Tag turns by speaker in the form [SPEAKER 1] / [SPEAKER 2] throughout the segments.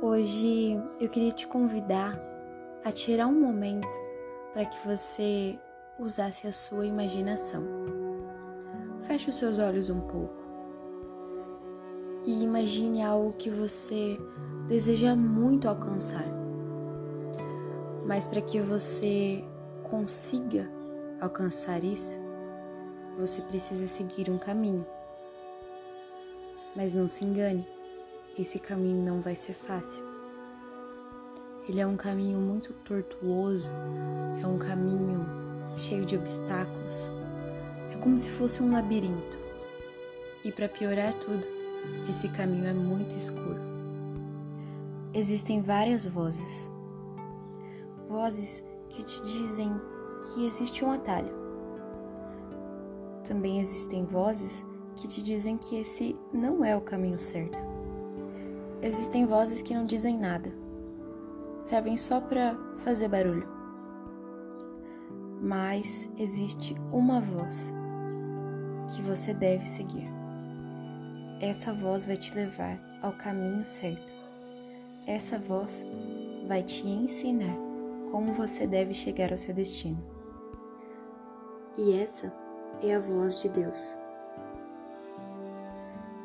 [SPEAKER 1] Hoje eu queria te convidar a tirar um momento para que você usasse a sua imaginação. Feche os seus olhos um pouco e imagine algo que você deseja muito alcançar. Mas para que você consiga alcançar isso, você precisa seguir um caminho. Mas não se engane, esse caminho não vai ser fácil. Ele é um caminho muito tortuoso, é um caminho cheio de obstáculos. É como se fosse um labirinto. E para piorar tudo, esse caminho é muito escuro. Existem várias vozes. Vozes que te dizem que existe um atalho. Também existem vozes que te dizem que esse não é o caminho certo. Existem vozes que não dizem nada, servem só para fazer barulho. Mas existe uma voz que você deve seguir. Essa voz vai te levar ao caminho certo. Essa voz vai te ensinar como você deve chegar ao seu destino. E essa é a voz de Deus.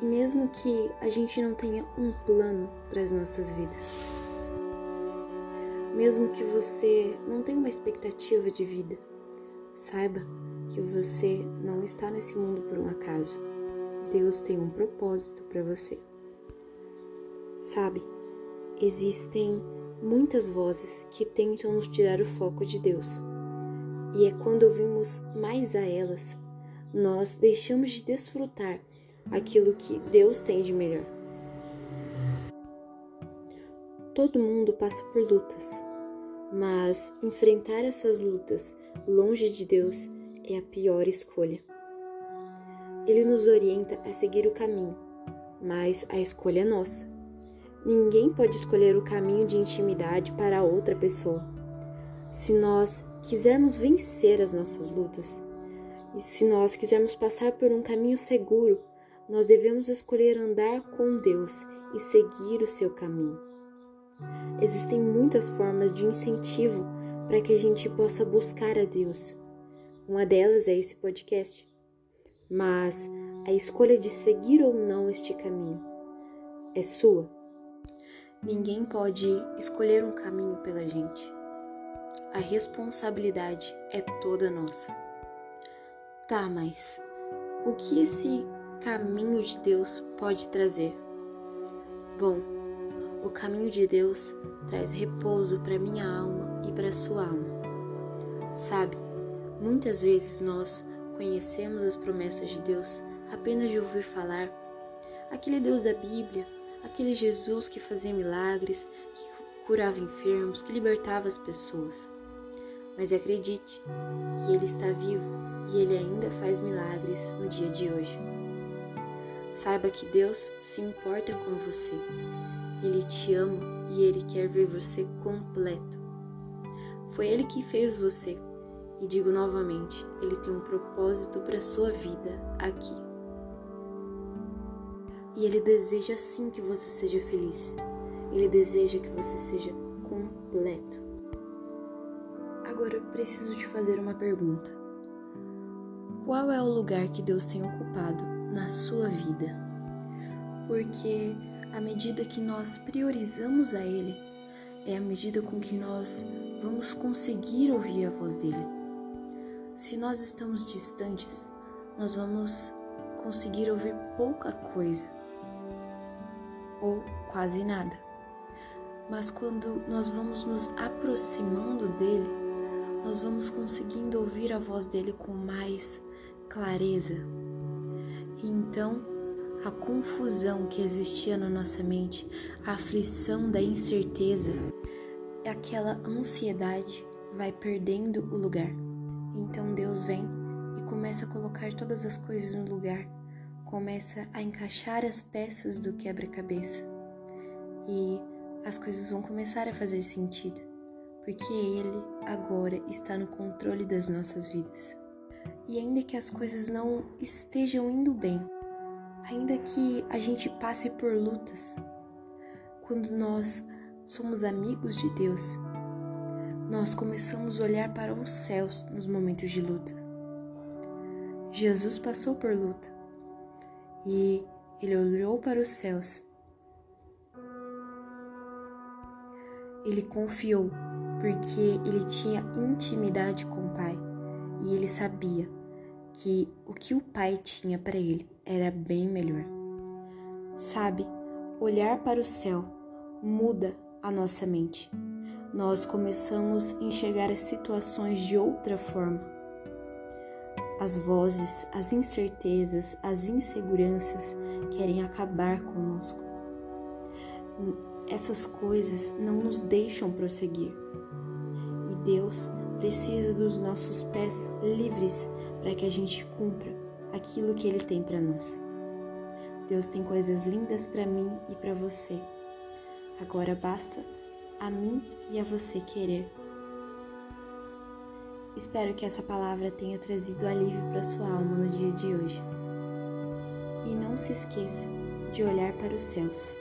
[SPEAKER 1] E mesmo que a gente não tenha um plano para as nossas vidas, mesmo que você não tenha uma expectativa de vida, saiba que você não está nesse mundo por um acaso. Deus tem um propósito para você. Sabe, existem muitas vozes que tentam nos tirar o foco de Deus. E é quando ouvimos mais a elas, nós deixamos de desfrutar aquilo que Deus tem de melhor. Todo mundo passa por lutas, mas enfrentar essas lutas longe de Deus é a pior escolha. Ele nos orienta a seguir o caminho, mas a escolha é nossa. Ninguém pode escolher o caminho de intimidade para outra pessoa. Se nós quisermos vencer as nossas lutas, e se nós quisermos passar por um caminho seguro, nós devemos escolher andar com Deus e seguir o seu caminho. Existem muitas formas de incentivo para que a gente possa buscar a Deus. Uma delas é esse podcast. Mas a escolha de seguir ou não este caminho é sua. Ninguém pode escolher um caminho pela gente. A responsabilidade é toda nossa. Tá, mas o que esse caminho de Deus pode trazer? Bom, o caminho de Deus traz repouso para minha alma e para sua alma. Sabe, muitas vezes nós conhecemos as promessas de Deus apenas de ouvir falar. Aquele Deus da Bíblia, aquele Jesus que fazia milagres, que curava enfermos, que libertava as pessoas. Mas acredite que Ele está vivo e Ele ainda faz milagres no dia de hoje. Saiba que Deus se importa com você. Ele te ama e Ele quer ver você completo. Foi Ele que fez você. E digo novamente, Ele tem um propósito para sua vida aqui. E Ele deseja sim que você seja feliz. Ele deseja que você seja completo. Agora eu preciso te fazer uma pergunta. Qual é o lugar que Deus tem ocupado na sua vida. Porque à medida que nós priorizamos a Ele, é a medida com que nós vamos conseguir ouvir a voz dele. Se nós estamos distantes, nós vamos conseguir ouvir pouca coisa ou quase nada. Mas quando nós vamos nos aproximando dele, nós vamos conseguindo ouvir a voz dele com mais clareza, e então, a confusão que existia na nossa mente, a aflição da incerteza, aquela ansiedade vai perdendo o lugar. Então Deus vem e começa a colocar todas as coisas no lugar, começa a encaixar as peças do quebra-cabeça. E as coisas vão começar a fazer sentido, porque Ele agora está no controle das nossas vidas. E ainda que as coisas não estejam indo bem, ainda que a gente passe por lutas, quando nós somos amigos de Deus, nós começamos a olhar para os céus nos momentos de luta. Jesus passou por luta e ele olhou para os céus. Ele confiou porque ele tinha intimidade com o Pai e ele sabia que o que o Pai tinha para ele era bem melhor. Sabe, olhar para o céu muda a nossa mente. Nós começamos a enxergar as situações de outra forma. As vozes, as incertezas, as inseguranças querem acabar conosco. Essas coisas não nos deixam prosseguir. E Deus precisa dos nossos pés livres para que a gente cumpra aquilo que Ele tem para nós. Deus tem coisas lindas para mim e para você. Agora basta a mim e a você querer. Espero que essa palavra tenha trazido alívio para sua alma no dia de hoje. E não se esqueça de olhar para os céus.